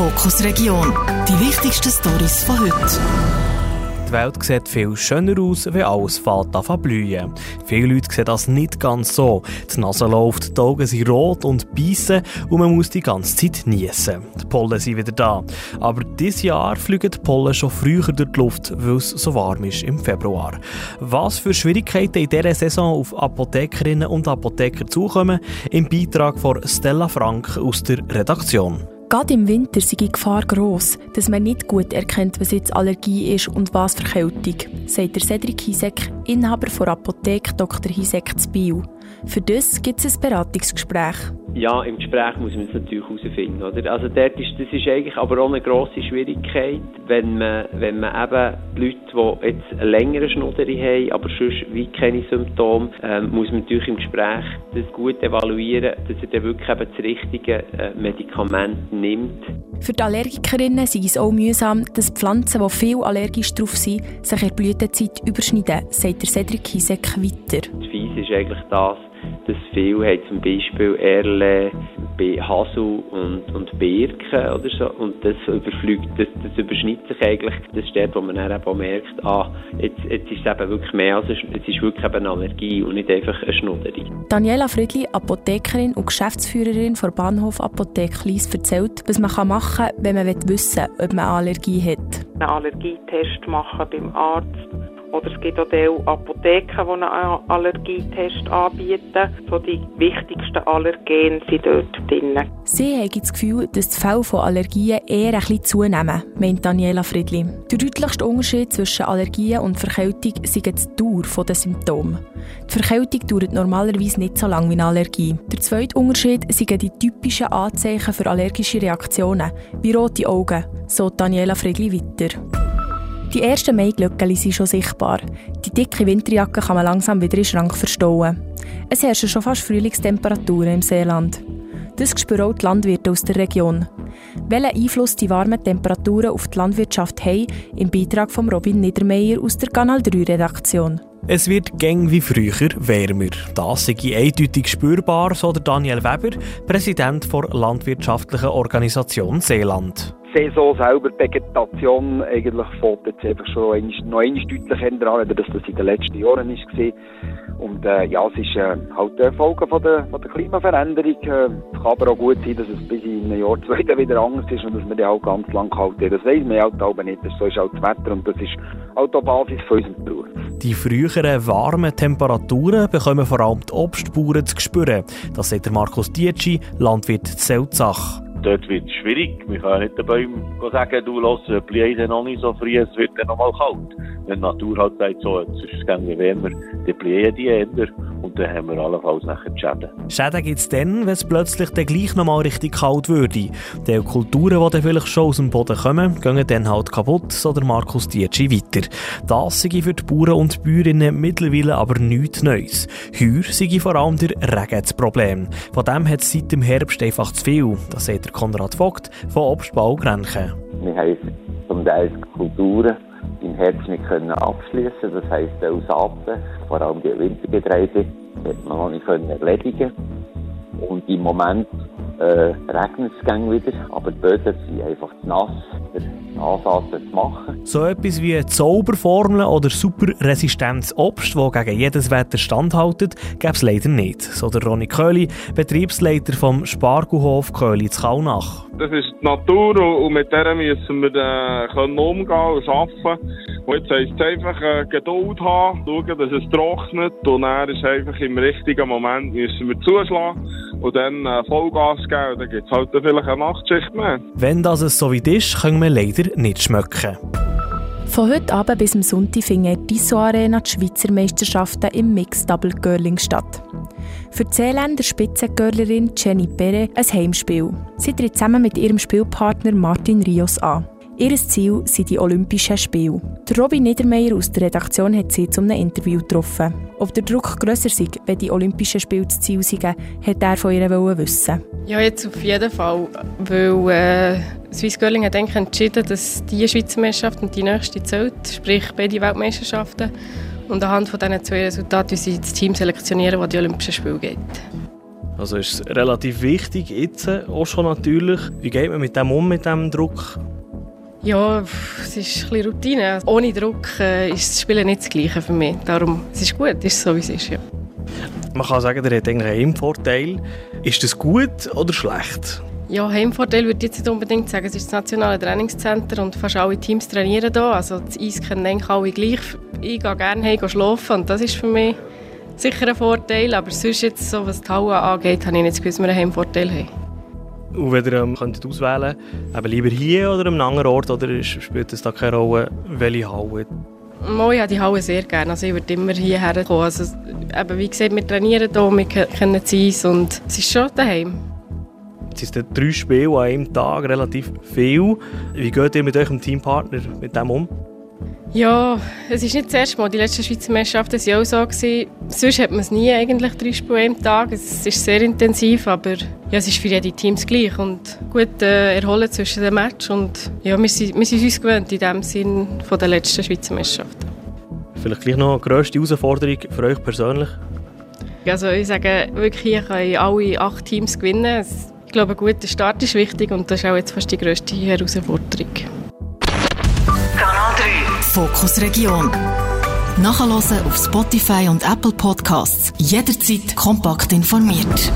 Fokus Region. Die wichtigsten Stories von heute. Die Welt sieht viel schöner aus, wenn alles fängt an blühen. Viele Leute sehen das nicht ganz so. Die Nase läuft, die Augen sind rot und beißen und man muss die ganze Zeit niesen. Die Pollen sind wieder da. Aber dieses Jahr fliegen die Pollen schon früher durch die Luft, weil es so warm ist im Februar. Was für Schwierigkeiten in dieser Saison auf Apothekerinnen und Apotheker zukommen, im Beitrag von Stella Frank aus der Redaktion. Gerade im Winter sei die Gefahr gross, dass man nicht gut erkennt, was jetzt Allergie ist und was Verkältung, sagt der Cedric Hisek, Inhaber der Apotheke Dr. Hisek zu Biel. Für das gibt es ein Beratungsgespräch. Ja, im Gespräch muss man es natürlich herausfinden. Oder? Also dort ist, das ist eigentlich aber auch eine grosse Schwierigkeit, wenn man, wenn man eben die Leute, die jetzt eine längere Schnuderi haben, aber sonst wie keine Symptome, ähm, muss man natürlich im Gespräch das gut evaluieren, dass er dann wirklich eben das richtige äh, Medikament nimmt. Für die Allergikerinnen ist es auch mühsam, dass Pflanzen, die viel allergisch drauf sind, sich in der Blütezeit überschneiden, sagt der Cedric Hisek weiter. Das Fies ist eigentlich das, dass viele haben zum Beispiel Erle, Hasel und, und Birken oder so und das überflügt, das, das überschneidet sich eigentlich. Das ist dort, wo man dann eben merkt, ah, jetzt, jetzt ist es eben wirklich mehr als eine, es ist wirklich eben eine Allergie und nicht einfach eine Schnudderung. Daniela Friedli, Apothekerin und Geschäftsführerin von Bahnhof Apotheke Lies, erzählt, was man machen kann, wenn man wissen will, ob man eine Allergie hat. Einen Allergietest machen beim Arzt oder es gibt auch Apotheken, die einen Allergietest anbieten. So die wichtigsten Allergene sind dort drin. Sie haben das Gefühl, dass die Fälle von Allergien eher ein bisschen zunehmen, meint Daniela Friedli. Der deutlichste Unterschied zwischen Allergien und Verkältung ist die Dauer der Symptome. Die Verkältung dauert normalerweise nicht so lange wie eine Allergie. Der zweite Unterschied sind die typischen Anzeichen für allergische Reaktionen, wie rote Augen, so Daniela Friedli weiter. Die ersten Maiglöckchen sind schon sichtbar. Die dicke Winterjacke kann man langsam wieder in den Schrank verstauen. Es herrschen schon fast Frühlingstemperaturen im Seeland. Das spüren auch die Landwirte aus der Region. Welchen Einfluss die warmen Temperaturen auf die Landwirtschaft haben, im Beitrag von Robin Niedermeyer aus der Kanal 3 Redaktion. Es wird gäng wie früher wärmer. Das sei eindeutig spürbar, so der Daniel Weber, Präsident der Landwirtschaftlichen Organisation Seeland. Saison selber, die Vegetation, eigentlich fällt jetzt einfach schon einmal, noch einmal deutlich an, als das in den letzten Jahren war. Und äh, ja, es ist äh, halt eine Folge von der, von der Klimaveränderung. Äh, es kann aber auch gut sein, dass es bis in einem Jahr, zwei wieder anders ist und dass wir die auch ganz lang halten. Das weiß man halt auch nicht. Das so ist halt das Wetter und das ist halt auch Basis für unseren Beruf. Die früheren warmen Temperaturen bekommen vor allem die Obstbauern zu spüren. Das sagt Markus Dietschi, Landwirt Zeltzach. Dort wird es schwierig. Kann ja nicht den Bäumen sagen, du lass, bleibe noch nicht so früh, es wird dann noch mal kalt. Wenn die Natur halt sagt, so, jetzt ist es gerne wärmer, dann bleiben die eher und dann haben wir allenfalls nachher die Schäden. Schäden gibt es dann, wenn es plötzlich dann gleich noch mal richtig kalt würde. Die Kulturen, die dann vielleicht schon aus dem Boden kommen, gehen dann halt kaputt, so der Markus Dietschi weiter. Das sei für die Bauern und Bäuerinnen mittlerweile aber nichts Neues. Heuer sei vor allem der Regen das Problem. Von dem hat es seit dem Herbst einfach zu viel, das sagt der Konrad Vogt von Obstbau Grenchen. Wir haben zum Teil Kulturen im Herbst nicht können abschließen. Das heisst, auch Saaten, vor allem die Wintergetreide, hat man noch nicht können erledigen. Und im Moment äh, regnet es wieder, aber die Böden sind einfach nass, Ansatz zu machen. So etwas wie Zauberformeln oder superresistentes Obst, das gegen jedes Wetter standhaltet, gäbe es leider nicht. So der Ronny Köhli, Betriebsleiter vom Spargelhof Köhli zu Kaunach. Das ist die Natur und mit der müssen wir äh, können umgehen und arbeiten. Und jetzt heisst es einfach äh, Geduld haben, schauen, dass es trocknet und dann ist einfach im richtigen Moment müssen wir zuschlagen und dann äh, Vollgas geben. Dann gibt es halt vielleicht eine Nachtschicht mehr. Wenn das so weit ist, können wir leider nicht schmecken. Von heute Abend bis zum Sonntag finden die Disso Arena die Schweizer Meisterschaften im Mixed Double Curling statt. Für die Seeländer Spitzengurlerin Jenny Pere ein Heimspiel. Sie tritt zusammen mit ihrem Spielpartner Martin Rios an. Ihr Ziel sind die Olympischen Spiele. Der Robin Niedermeyer aus der Redaktion hat sie zu einem Interview getroffen. Ob der Druck grösser sei, wenn die Olympischen Spiele das Ziel sind, hat er von ihr wissen. Ja, jetzt auf jeden Fall, weil äh, Swiss Curling hat eigentlich entschieden, dass die Schweizer Meisterschaft und die nächste zählt, sprich beide Weltmeisterschaften. Und anhand von diesen zwei Resultaten sie das Team selektionieren, das die Olympischen Spiele geht. Also ist es relativ wichtig, jetzt auch schon natürlich. Wie geht man mit dem um, mit dem Druck? Ja, es ist ein bisschen Routine. Ohne Druck äh, ist das Spielen nicht das Gleiche für mich. Darum, es ist gut, es ist so, wie es ist, ja. Man kann sagen, der hat eigentlich einen Vorteil. Ist das gut oder schlecht? Ja, Heimvorteil würde ich jetzt nicht unbedingt sagen. Es ist das nationale Trainingscenter und fast alle Teams trainieren hier. Also das Eis kennen eigentlich alle gleich. Ich gehe gerne heim schlafen und das ist für mich sicher ein Vorteil. Aber sonst jetzt, so, was die Halle angeht, habe ich nicht das Gefühl, dass wir einen Heimvorteil haben. Und wenn ihr ähm, könntet auswählen eben lieber hier oder an einem anderen Ort, oder spielt es da keine Rolle, welche Halle? Moi, ja, die Halle sehr gerne. Also ich würde immer hierher kommen. Also, eben, wie gesagt, wir trainieren hier, wir kennen das Eis und es ist schon daheim. Es sind drei Spiele an einem Tag, relativ viel. Wie geht ihr mit eurem Teampartner mit dem um? Ja, es ist nicht das erste Mal. Die letzten Schweizer Meisterschaften waren auch so. Gewesen. Sonst hat man es nie eigentlich drei Spiele am Tag. Es ist sehr intensiv, aber ja, es ist für jede Teams gleich. Und gut äh, erholen zwischen den Match. Und ja, wir sind, wir sind uns gewöhnt in dem Sinn von den letzten Schweizer Meisterschaften. Vielleicht gleich noch die grösste Herausforderung für euch persönlich? Also ich sage wirklich, hier können alle acht Teams gewinnen. Ich glaube, ein guter Start ist wichtig und das ist auch jetzt fast die grösste Herausforderung. Kanal 3 Fokus Region. Nachhören auf Spotify und Apple Podcasts. Jederzeit kompakt informiert.